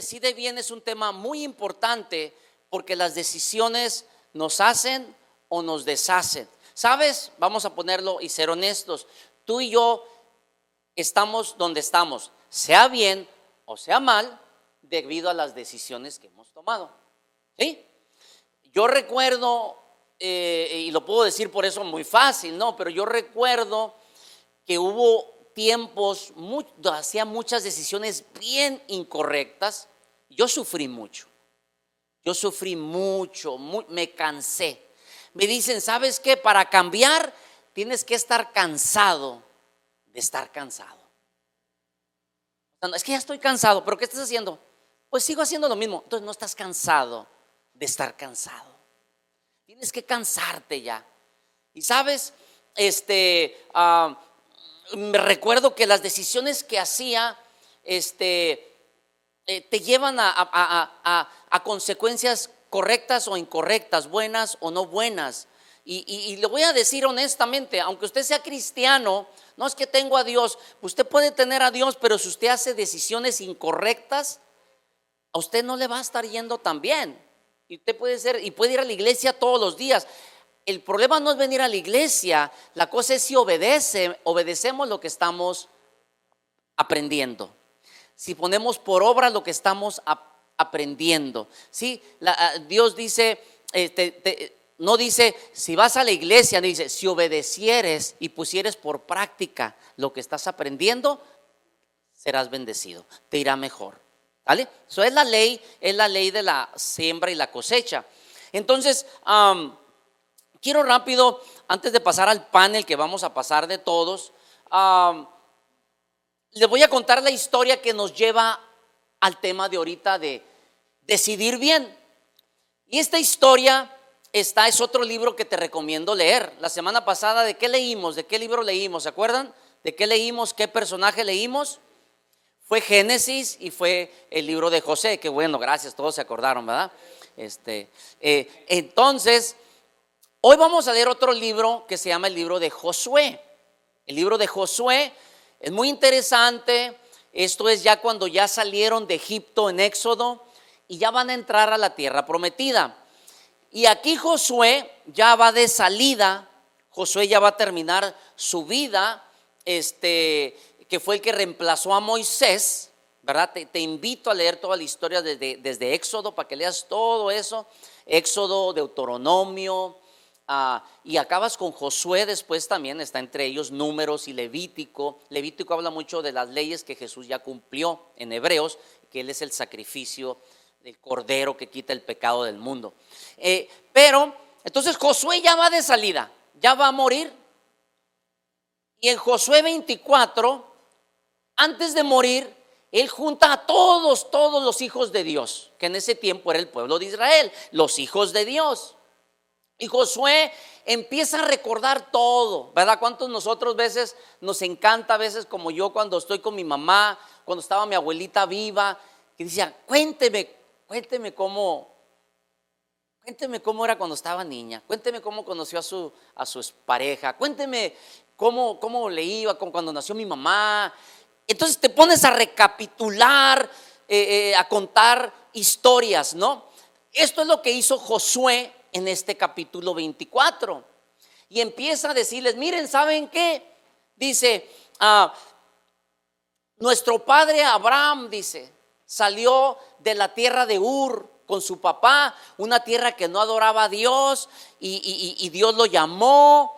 decide bien es un tema muy importante porque las decisiones nos hacen o nos deshacen. ¿Sabes? Vamos a ponerlo y ser honestos. Tú y yo estamos donde estamos, sea bien o sea mal, debido a las decisiones que hemos tomado. ¿Sí? Yo recuerdo, eh, y lo puedo decir por eso muy fácil, ¿no? Pero yo recuerdo que hubo tiempos, hacía muchas decisiones bien incorrectas. Yo sufrí mucho. Yo sufrí mucho, me cansé. Me dicen, ¿sabes qué? Para cambiar tienes que estar cansado de estar cansado. Es que ya estoy cansado, pero ¿qué estás haciendo? Pues sigo haciendo lo mismo. Entonces no estás cansado de estar cansado. Tienes que cansarte ya. Y sabes, este, ah, me recuerdo que las decisiones que hacía, este, eh, te llevan a, consecuencias correctas o incorrectas, buenas o no buenas. Y, y, le voy a decir honestamente, aunque usted sea cristiano, no es que tengo a Dios, usted puede tener a Dios, pero si usted hace decisiones incorrectas, a usted no le va a estar yendo tan bien. Y usted puede ser, y puede ir a la iglesia todos los días. El problema no es venir a la iglesia, la cosa es si obedece, obedecemos lo que estamos aprendiendo. Si ponemos por obra lo que estamos aprendiendo. ¿sí? Ah, Dios dice, este, no dice, si vas a la iglesia, dice, si obedecieres y pusieres por práctica lo que estás aprendiendo, serás bendecido, te irá mejor. ¿Vale? Eso es la ley, es la ley de la siembra y la cosecha. Entonces, quiero rápido, antes de pasar al panel que vamos a pasar de todos, les voy a contar la historia que nos lleva al tema de ahorita de decidir bien. Y esta historia está, es otro libro que te recomiendo leer. La semana pasada, ¿de qué leímos? ¿De qué libro leímos? ¿Se acuerdan? ¿De qué leímos? ¿Qué personaje leímos? Fue Génesis y fue el libro de José, que bueno, gracias, todos se acordaron, ¿verdad? Este, eh, entonces, hoy vamos a leer otro libro que se llama el libro de Josué. El libro de Josué es muy interesante. Esto es ya cuando ya salieron de Egipto en Éxodo y ya van a entrar a la tierra prometida. Y aquí Josué ya va de salida. Josué ya va a terminar su vida. Este, que fue el que reemplazó a Moisés, ¿verdad? Te, invito a leer toda la historia desde, desde, Éxodo para que leas todo eso, Éxodo, Deuteronomio, ah, y acabas con Josué después también, está entre ellos Números y Levítico. Levítico habla mucho de las leyes que Jesús ya cumplió en Hebreos, que Él es el sacrificio del cordero que quita el pecado del mundo. Eh, pero, entonces Josué ya va de salida, ya va a morir. Y en Josué 24 antes de morir, él junta a todos, todos los hijos de Dios, que en ese tiempo era el pueblo de Israel, los hijos de Dios. Y Josué empieza a recordar todo, ¿verdad? ¿Cuántos nosotros veces nos encanta, a veces como yo cuando estoy con mi mamá, cuando estaba mi abuelita viva, que decía, cuénteme, cuénteme cómo, cuénteme cómo era cuando estaba niña, cuénteme cómo conoció a su, a su pareja, cuénteme cómo, cómo le iba cuando nació mi mamá, entonces te pones a recapitular, eh, eh, a contar historias, ¿no? Esto es lo que hizo Josué en este capítulo 24. Y empieza a decirles, miren, ¿saben qué? Dice, ah, nuestro padre Abraham, dice, salió de la tierra de Ur con su papá, una tierra que no adoraba a Dios, y, Dios lo llamó,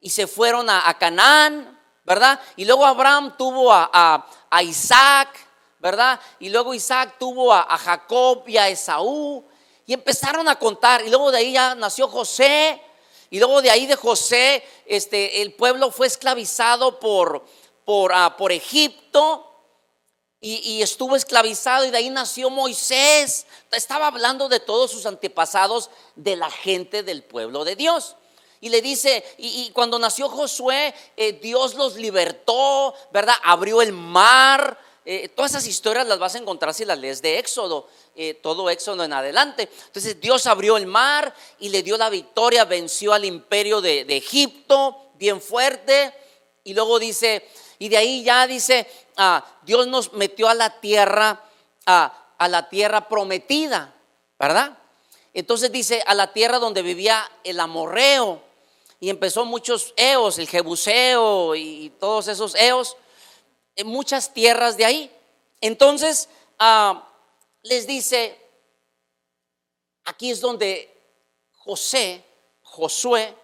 y se fueron a, a Canaán, ¿verdad? Y luego Abraham tuvo a, Isaac, ¿verdad? Y luego Isaac tuvo a, Jacob y a Esaú. Y empezaron a contar. Y luego de ahí ya nació José. Y luego de ahí de José, este, el pueblo fue esclavizado por, por, ah, por Egipto. Y, y, estuvo esclavizado y de ahí nació Moisés. Estaba hablando de todos sus antepasados, de la gente del pueblo de Dios. Y le dice, y, cuando nació Josué, eh, Dios los libertó, ¿verdad? Abrió el mar. Eh, todas esas historias las vas a encontrar si las lees de Éxodo, eh, todo Éxodo en adelante. Entonces Dios abrió el mar y le dio la victoria, venció al imperio de, Egipto, bien fuerte. Y luego dice, y de ahí ya dice, ah, Dios nos metió a la tierra, a la tierra prometida, ¿verdad? Entonces dice a la tierra donde vivía el amorreo y empezó muchos eos, el jebuseo y todos esos eos, muchas tierras de ahí. Entonces ah, les dice, aquí es donde José, Josué,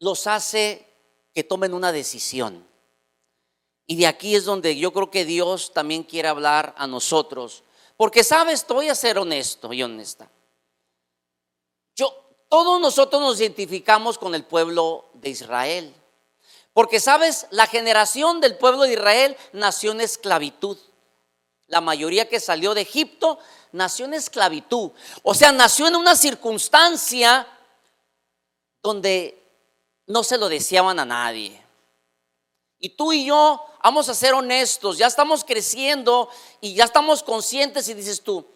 los hace que tomen una decisión. Y de aquí es donde yo creo que Dios también quiere hablar a nosotros. Porque sabes, voy a ser honesto y honesta. Yo, todos nosotros nos identificamos con el pueblo de Israel. Porque sabes, la generación del pueblo de Israel nació en esclavitud. La mayoría que salió de Egipto nació en esclavitud. O sea, nació en una circunstancia donde no se lo deseaban a nadie. Y tú y yo vamos a ser honestos, ya estamos creciendo y ya estamos conscientes y dices tú,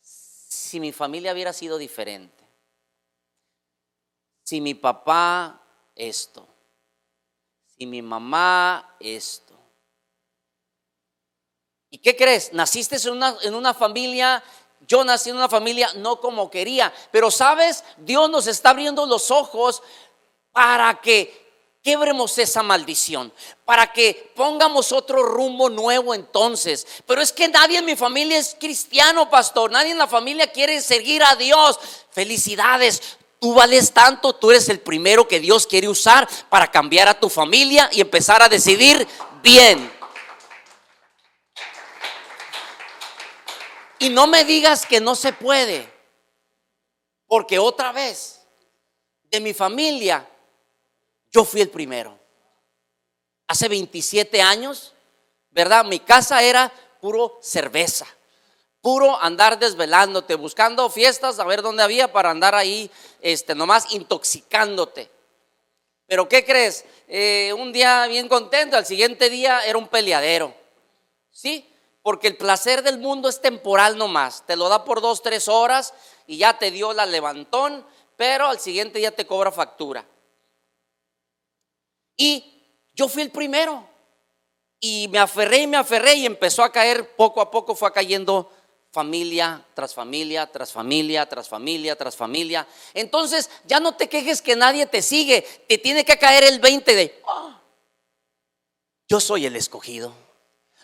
si mi familia hubiera sido diferente, si mi papá esto, si mi mamá esto. ¿Y qué crees? Naciste en una, en una familia yo nací en una familia no como quería, pero sabes, Dios nos está abriendo los ojos para que quebremos esa maldición, para que pongamos otro rumbo nuevo entonces. Pero es que nadie en mi familia es cristiano, pastor, nadie en la familia quiere seguir a Dios. Felicidades, Tú vales tanto, tú eres el primero que Dios quiere usar para cambiar a tu familia y empezar a decidir bien. Y no me digas que no se puede, porque otra vez, de mi familia, yo fui el primero. Hace 27 años, ¿verdad? Mi casa era puro cerveza puro andar desvelándote, buscando fiestas, a ver dónde había para andar ahí, este, nomás intoxicándote. Pero ¿qué crees? Eh, un día bien contento, al siguiente día era un peleadero. ¿Sí? Porque el placer del mundo es temporal nomás. Te lo da por dos, tres horas y ya te dio la levantón, pero al siguiente día te cobra factura. Y yo fui el primero. Y me aferré y me aferré y empezó a caer, poco a poco fue cayendo familia tras familia, tras familia, tras familia, tras familia. Entonces ya no te quejes que nadie te sigue, te tiene que caer el 20 de, ah, yo soy el escogido,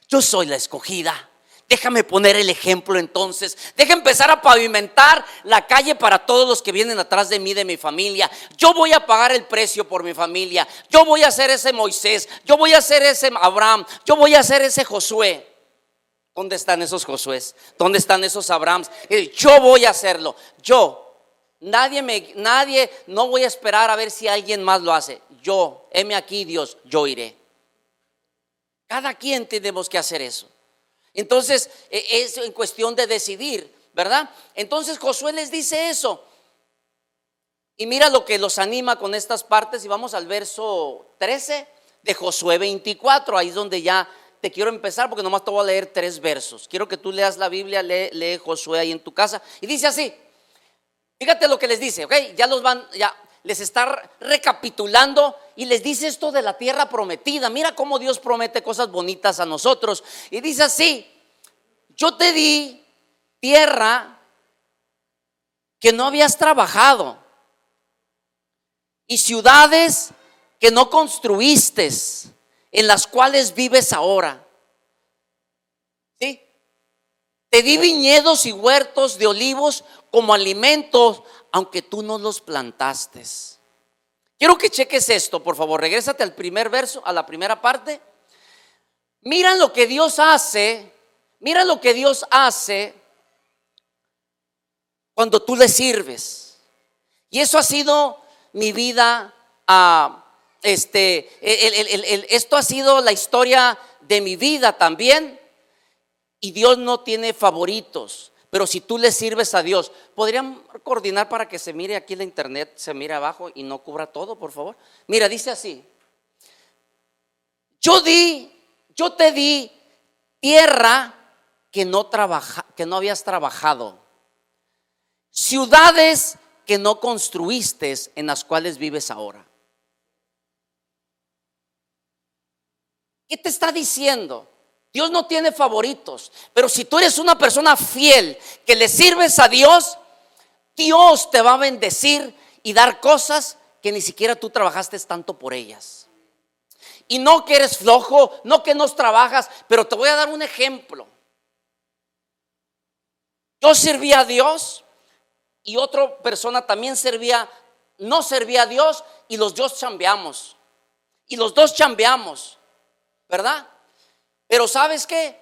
yo soy la escogida. Déjame poner el ejemplo entonces. Deja empezar a pavimentar la calle para todos los que vienen atrás de mí, de mi familia. Yo voy a pagar el precio por mi familia. Yo voy a ser ese Moisés. Yo voy a ser ese Abraham. Yo voy a ser ese Josué. ¿Dónde están esos Josué? ¿Dónde están esos Abrahams? Yo voy a hacerlo. Yo. Nadie me, nadie, no voy a esperar a ver si alguien más lo hace. Yo, heme aquí, Dios, yo iré. Cada quien tenemos que hacer eso. Entonces, e, es en cuestión de decidir, ¿verdad? Entonces Josué les dice eso. Y mira lo que los anima con estas partes. Y vamos al verso 13 de Josué 24. Ahí es donde ya quiero empezar porque nomás te voy a leer tres versos. Quiero que tú leas la Biblia, lee, lee Josué ahí en tu casa. Y dice así, fíjate lo que les dice, ¿ok? Ya los van, ya les está recapitulando y les dice esto de la tierra prometida. Mira cómo Dios promete cosas bonitas a nosotros. Y dice así, yo te di tierra que no habías trabajado y ciudades que no construiste en las cuales vives ahora. ¿Sí? Te di viñedos y huertos de olivos como alimentos, aunque tú no los plantaste. Quiero que cheques esto, por favor. Regrésate al primer verso, a la primera parte. Mira lo que Dios hace. Mira lo que Dios hace cuando tú le sirves. Y eso ha sido mi vida a este, esto ha sido la historia de mi vida también. Y Dios no tiene favoritos. Pero si tú le sirves a Dios, ¿podrían coordinar para que se mire aquí la internet, se mire abajo y no cubra todo, por favor? Mira, dice así. Yo di, yo te di tierra que no trabaja, que no habías trabajado. Ciudades que no construiste en las cuales vives ahora. ¿Qué te está diciendo? Dios no tiene favoritos, pero si tú eres una persona fiel que le sirves a Dios, Dios te va a bendecir y dar cosas que ni siquiera tú trabajaste tanto por ellas. Y no que eres flojo, no que no trabajas, pero te voy a dar un ejemplo. Yo servía a Dios y otra persona también servía, no servía a Dios y los dos chambeamos. Y los dos chambeamos, ¿verdad? Pero ¿sabes qué?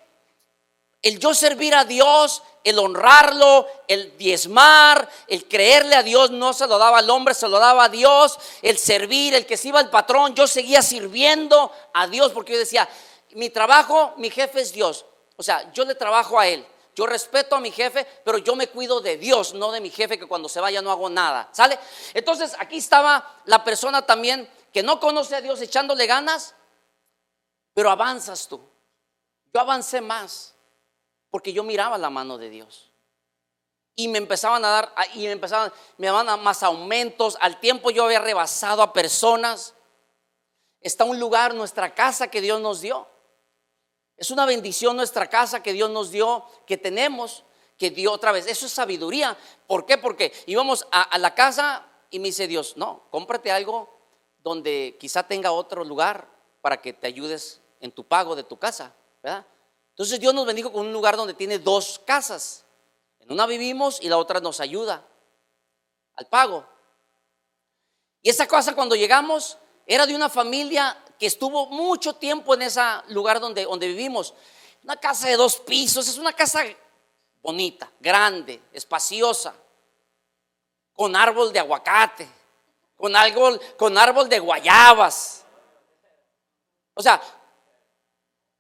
El yo servir a Dios, el honrarlo, el diezmar, el creerle a Dios, no se lo daba al hombre, se lo daba a Dios, el servir, el que se iba al patrón, yo seguía sirviendo a Dios porque yo decía, mi trabajo, mi jefe es Dios. O sea, yo le trabajo a Él. Yo respeto a mi jefe, pero yo me cuido de Dios, no de mi jefe que cuando se vaya no hago nada. ¿Sale? Entonces aquí estaba la persona también que no conoce a Dios echándole ganas, pero avanzas tú. Yo avancé más porque yo miraba la mano de Dios. Y me empezaban a dar, y me empezaban, me daban más aumentos. Al tiempo yo había rebasado a personas. Está un lugar, nuestra casa que Dios nos dio. Es una bendición nuestra casa que Dios nos dio, que tenemos, que dio otra vez. Eso es sabiduría. ¿Por qué? Porque íbamos a, a la casa y me dice Dios, no, cómprate algo donde quizá tenga otro lugar para que te ayudes en tu pago de tu casa, ¿verdad? Entonces Dios nos bendijo con un lugar donde tiene dos casas. En una vivimos y la otra nos ayuda al pago. Y esa casa cuando llegamos era de una familia que estuvo mucho tiempo en ese lugar donde, donde vivimos. Una casa de dos pisos, es una casa bonita, grande, espaciosa, con árbol de aguacate, con árbol, con árbol de guayabas. O sea,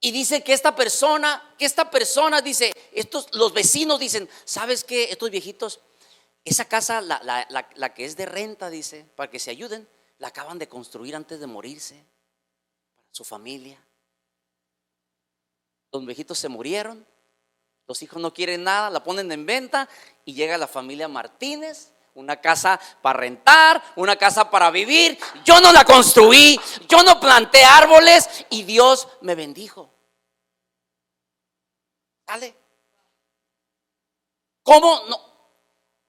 y dice que esta persona, que esta persona dice, estos, los vecinos dicen, ¿sabes qué? Estos viejitos, esa casa, la, la, la que es de renta, dice, para que se ayuden, la acaban de construir antes de morirse su familia. Los viejitos se murieron, los hijos no quieren nada, la ponen en venta y llega la familia Martínez, una casa para rentar, una casa para vivir. Yo no la construí, yo no planté árboles y Dios me bendijo. ¿Sale? ¿Cómo? No,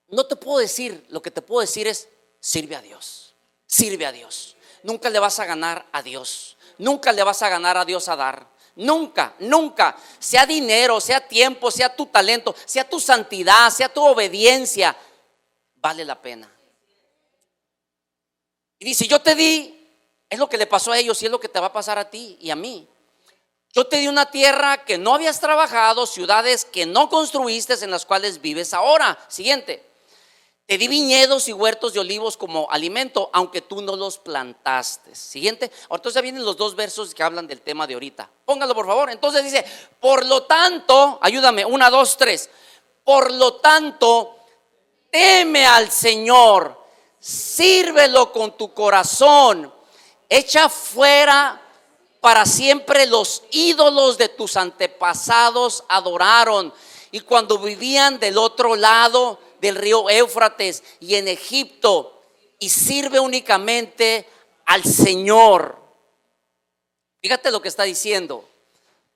no te puedo decir, lo que te puedo decir es, sirve a Dios, sirve a Dios. Nunca le vas a ganar a Dios nunca le vas a ganar a Dios a dar. Nunca, nunca. Sea dinero, sea tiempo, sea tu talento, sea tu santidad, sea tu obediencia. Vale la pena. Y dice, yo te di, es lo que le pasó a ellos y es lo que te va a pasar a ti y a mí. Yo te di una tierra que no habías trabajado, ciudades que no construiste en las cuales vives ahora. Siguiente. Te di viñedos y huertos de olivos como alimento, aunque tú no los plantaste. Siguiente. Entonces vienen los dos versos que hablan del tema de ahorita. Póngalo por favor. Entonces dice, por lo tanto, ayúdame, una, dos, tres. Por lo tanto, teme al Señor, sírvelo con tu corazón, echa fuera para siempre los ídolos de tus antepasados adoraron. Y cuando vivían del otro lado, del río Éufrates y en Egipto y sirve únicamente al Señor. Fíjate lo que está diciendo.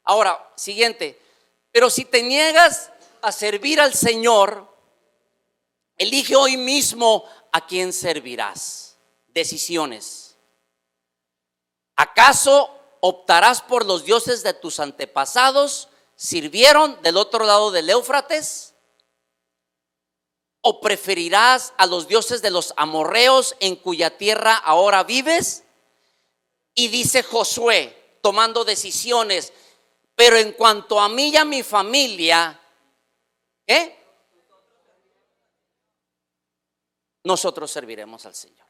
Ahora, siguiente. Pero si te niegas a servir al Señor, elige hoy mismo a quién servirás. Decisiones. ¿Acaso optarás por los dioses de tus antepasados? ¿Sirvieron del otro lado del Éufrates? ¿O preferirás a los dioses de los amorreos en cuya tierra ahora vives? Y dice Josué, tomando decisiones, pero en cuanto a mí y a mi familia, ¿qué? Nosotros serviremos al Señor.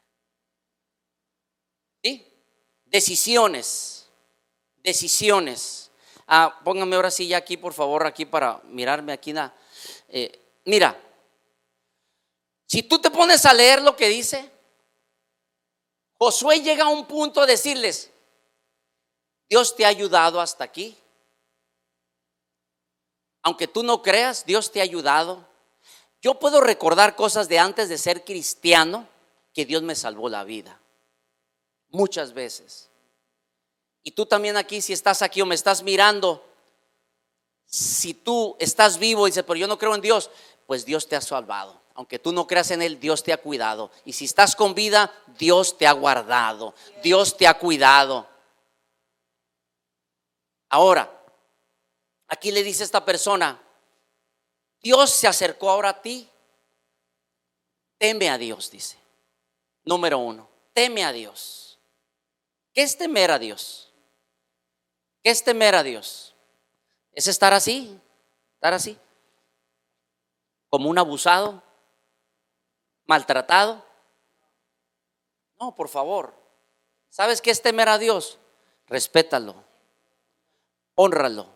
¿Sí? Decisiones, decisiones. Ah, póngame ahora sí ya aquí, por favor, aquí para mirarme aquí. Eh, mira, si tú te pones a leer lo que dice, Josué llega a un punto de decirles, Dios te ha ayudado hasta aquí. Aunque tú no creas, Dios te ha ayudado. Yo puedo recordar cosas de antes de ser cristiano que Dios me salvó la vida. Muchas veces. Y tú también aquí, si estás aquí o me estás mirando, si tú estás vivo y dices, pero yo no creo en Dios, pues Dios te ha salvado. Aunque tú no creas en Él, Dios te ha cuidado. Y si estás con vida, Dios te ha guardado. Dios te ha cuidado. Ahora, aquí le dice esta persona, Dios se acercó ahora a ti. Teme a Dios, dice. Número uno, teme a Dios. ¿Qué es temer a Dios? ¿Qué es temer a Dios? Es estar así, estar así, como un abusado, maltratado. No, por favor. ¿Sabes qué es temer a Dios? Respétalo, honralo.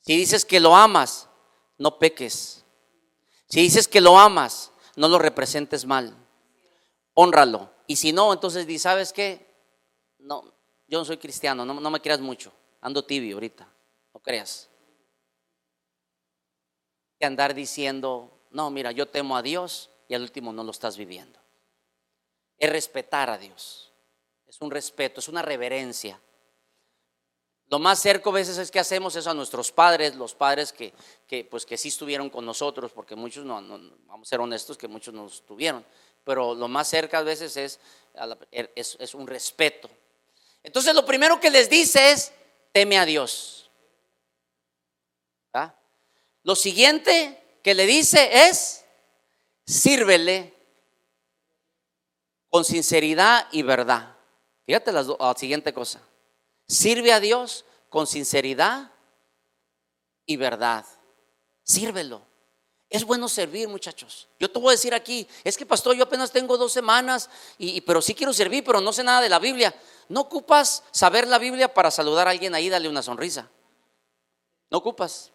Si dices que lo amas, no peques. Si dices que lo amas, no lo representes mal. Honralo. Y si no, entonces di, ¿sabes qué? No, yo no soy cristiano, no, me creas mucho. Ando tibio ahorita, no creas. Que andar diciendo, no, mira, yo temo a Dios y al último no lo estás viviendo. Es respetar a Dios. Es un respeto, es una reverencia. Lo más cerca a veces es que hacemos eso a nuestros padres, los padres que, pues que sí estuvieron con nosotros, porque muchos no, vamos a ser honestos que muchos no estuvieron, pero lo más cerca a veces es, es, un respeto. Entonces lo primero que les dice es, teme a Dios. Lo siguiente que le dice es, sírvele con sinceridad y verdad. Fíjate la siguiente cosa. Sirve a Dios con sinceridad y verdad. Sírvelo. Es bueno servir, muchachos. Yo te voy a decir aquí, es que pastor, yo apenas tengo dos semanas, y, pero sí quiero servir, pero no sé nada de la Biblia. No ocupas saber la Biblia para saludar a alguien ahí, darle una sonrisa. No ocupas.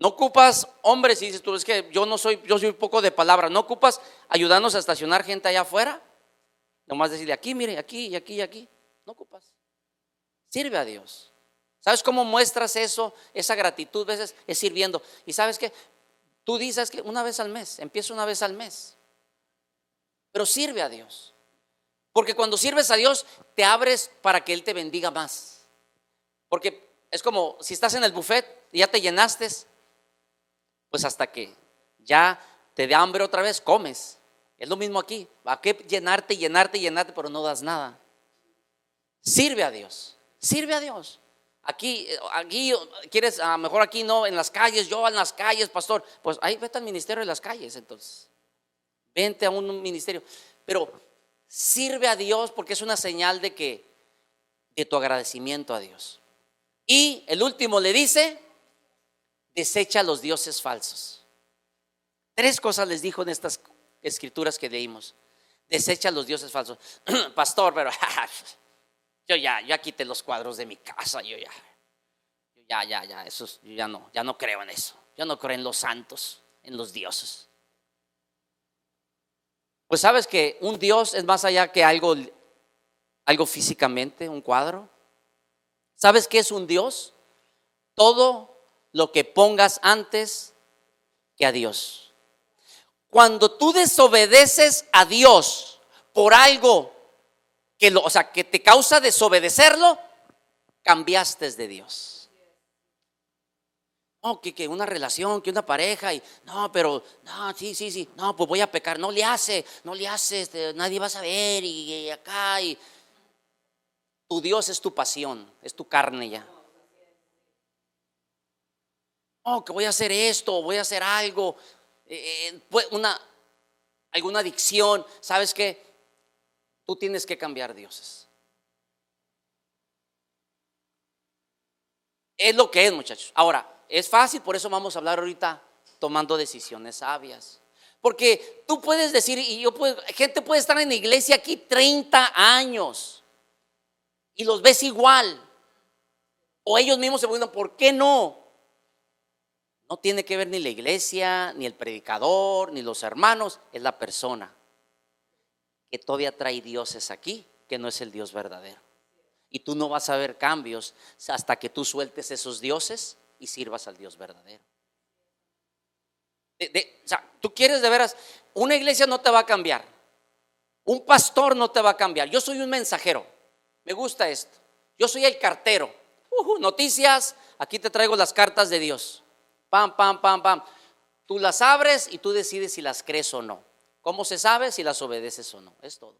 No ocupas, hombre, si dices tú, es que yo no soy, yo soy poco de palabra, no ocupas ayudarnos a estacionar gente allá afuera. Nomás decirle aquí, mire, aquí y aquí y aquí. No ocupas. Sirve a Dios. ¿Sabes cómo muestras eso? Esa gratitud veces es sirviendo. Y sabes que tú dices que una vez al mes, empieza una vez al mes. Pero sirve a Dios. Porque cuando sirves a Dios, te abres para que Él te bendiga más. Porque es como si estás en el buffet y ya te llenaste, pues hasta que ya te dé hambre otra vez, comes. Es lo mismo aquí. ¿A qué llenarte, llenarte, llenarte, pero no das nada? Sirve a Dios. Sirve a Dios. Aquí, aquí, quieres, a mejor aquí no, en las calles, yo en las calles, pastor. Pues ahí vete al ministerio de las calles, entonces. Vente a un ministerio. Pero sirve a Dios porque es una señal de que, de tu agradecimiento a Dios. Y el último le dice, desecha los dioses falsos. Tres cosas les dijo en estas escrituras que leímos. Desecha los dioses falsos. Pastor, pero Yo ya, ya quité los cuadros de mi casa, yo ya, yo ya, ya, ya, eso, yo ya no, ya no creo en eso. Yo no creo en los santos, en los dioses. Pues sabes que un Dios es más allá que algo, algo físicamente, un cuadro. ¿Sabes qué es un Dios? Todo lo que pongas antes que a Dios. Cuando tú desobedeces a Dios por algo que lo, o sea, que te causa desobedecerlo, cambiaste de Dios. No, que, que, una relación, que una pareja, y no, pero, no, sí, sí, sí, no, pues voy a pecar, no le hace, no le hace, este, nadie va a saber, y, acá, y tu Dios es tu pasión, es tu carne ya. Oh, que voy a hacer esto, voy a hacer algo, eh, eh, una, alguna adicción, ¿sabes qué? Tú tienes que cambiar dioses. Es lo que es, muchachos. Ahora, es fácil, por eso vamos a hablar ahorita tomando decisiones sabias. Porque tú puedes decir, y yo puedo, gente puede estar en la iglesia aquí 30 años y los ves igual. O ellos mismos se preguntan, ¿por qué no? No tiene que ver ni la iglesia, ni el predicador, ni los hermanos, es la persona que todavía trae dioses aquí, que no es el Dios verdadero. Y tú no vas a ver cambios hasta que tú sueltes esos dioses y sirvas al Dios verdadero. o sea, tú quieres de veras, una iglesia no te va a cambiar, un pastor no te va a cambiar. Yo soy un mensajero, me gusta esto. Yo soy el cartero. Uh, noticias, aquí te traigo las cartas de Dios. Pam, pam, pam, pam. Tú las abres y tú decides si las crees o no. ¿Cómo se sabe si las obedeces o no? Es todo.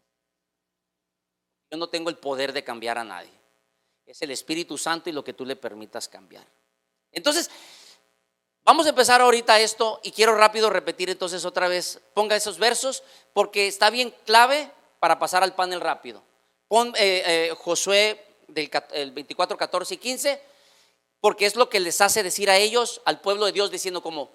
Yo no tengo el poder de cambiar a nadie. Es el Espíritu Santo y lo que tú le permitas cambiar. Entonces, vamos a empezar ahorita esto y quiero rápido repetir entonces otra vez. Ponga esos versos porque está bien clave para pasar al panel rápido. Pon eh, eh, Josué del el 24, 14 y 15, porque es lo que les hace decir a ellos, al pueblo de Dios, diciendo como,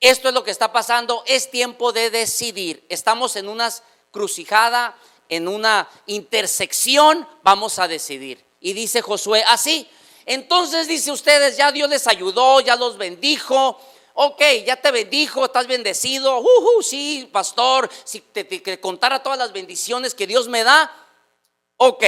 esto es lo que está pasando, es tiempo de decidir. Estamos en una crucijada, en una intersección, vamos a decidir. Y dice Josué, así. Entonces dice ustedes, ya Dios les ayudó, ya los bendijo. Ok, ya te bendijo, estás bendecido. Uh, sí, pastor, si te, te contara todas las bendiciones que Dios me da. Ok,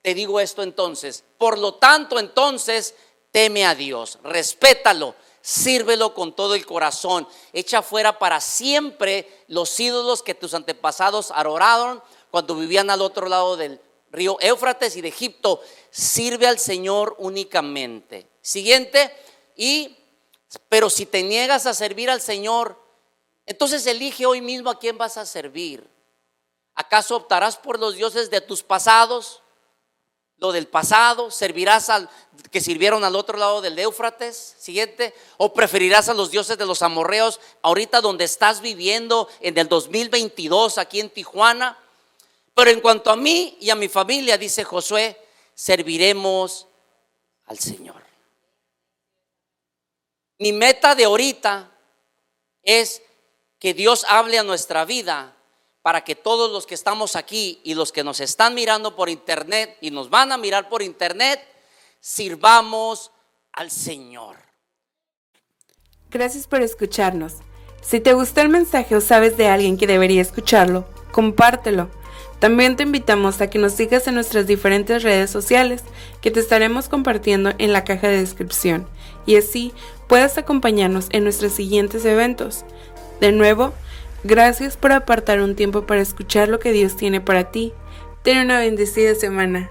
te digo esto entonces. Por lo tanto, entonces, teme a Dios, respétalo, sírvelo con todo el corazón. Echa fuera para siempre los ídolos que tus antepasados adoraron cuando vivían al otro lado del río Éufrates y de Egipto. Sirve al Señor únicamente. Siguiente, y pero si te niegas a servir al Señor, entonces elige hoy mismo a quién vas a servir. ¿Acaso optarás por los dioses de tus pasados? Lo del pasado, servirás al que sirvieron al otro lado del Éufrates, siguiente, o preferirás a los dioses de los amorreos ahorita donde estás viviendo en el 2022 aquí en Tijuana. Pero en cuanto a mí y a mi familia, dice Josué, serviremos al Señor. Mi meta de ahorita es que Dios hable a nuestra vida para que todos los que estamos aquí y los que nos están mirando por internet y nos van a mirar por internet, sirvamos al Señor. Gracias por escucharnos. Si te gustó el mensaje o sabes de alguien que debería escucharlo, compártelo. También te invitamos a que nos sigas en nuestras diferentes redes sociales que te estaremos compartiendo en la caja de descripción y así puedas acompañarnos en nuestros siguientes eventos. De nuevo, Gracias por apartar un tiempo para escuchar lo que Dios tiene para ti. Ten una bendecida semana.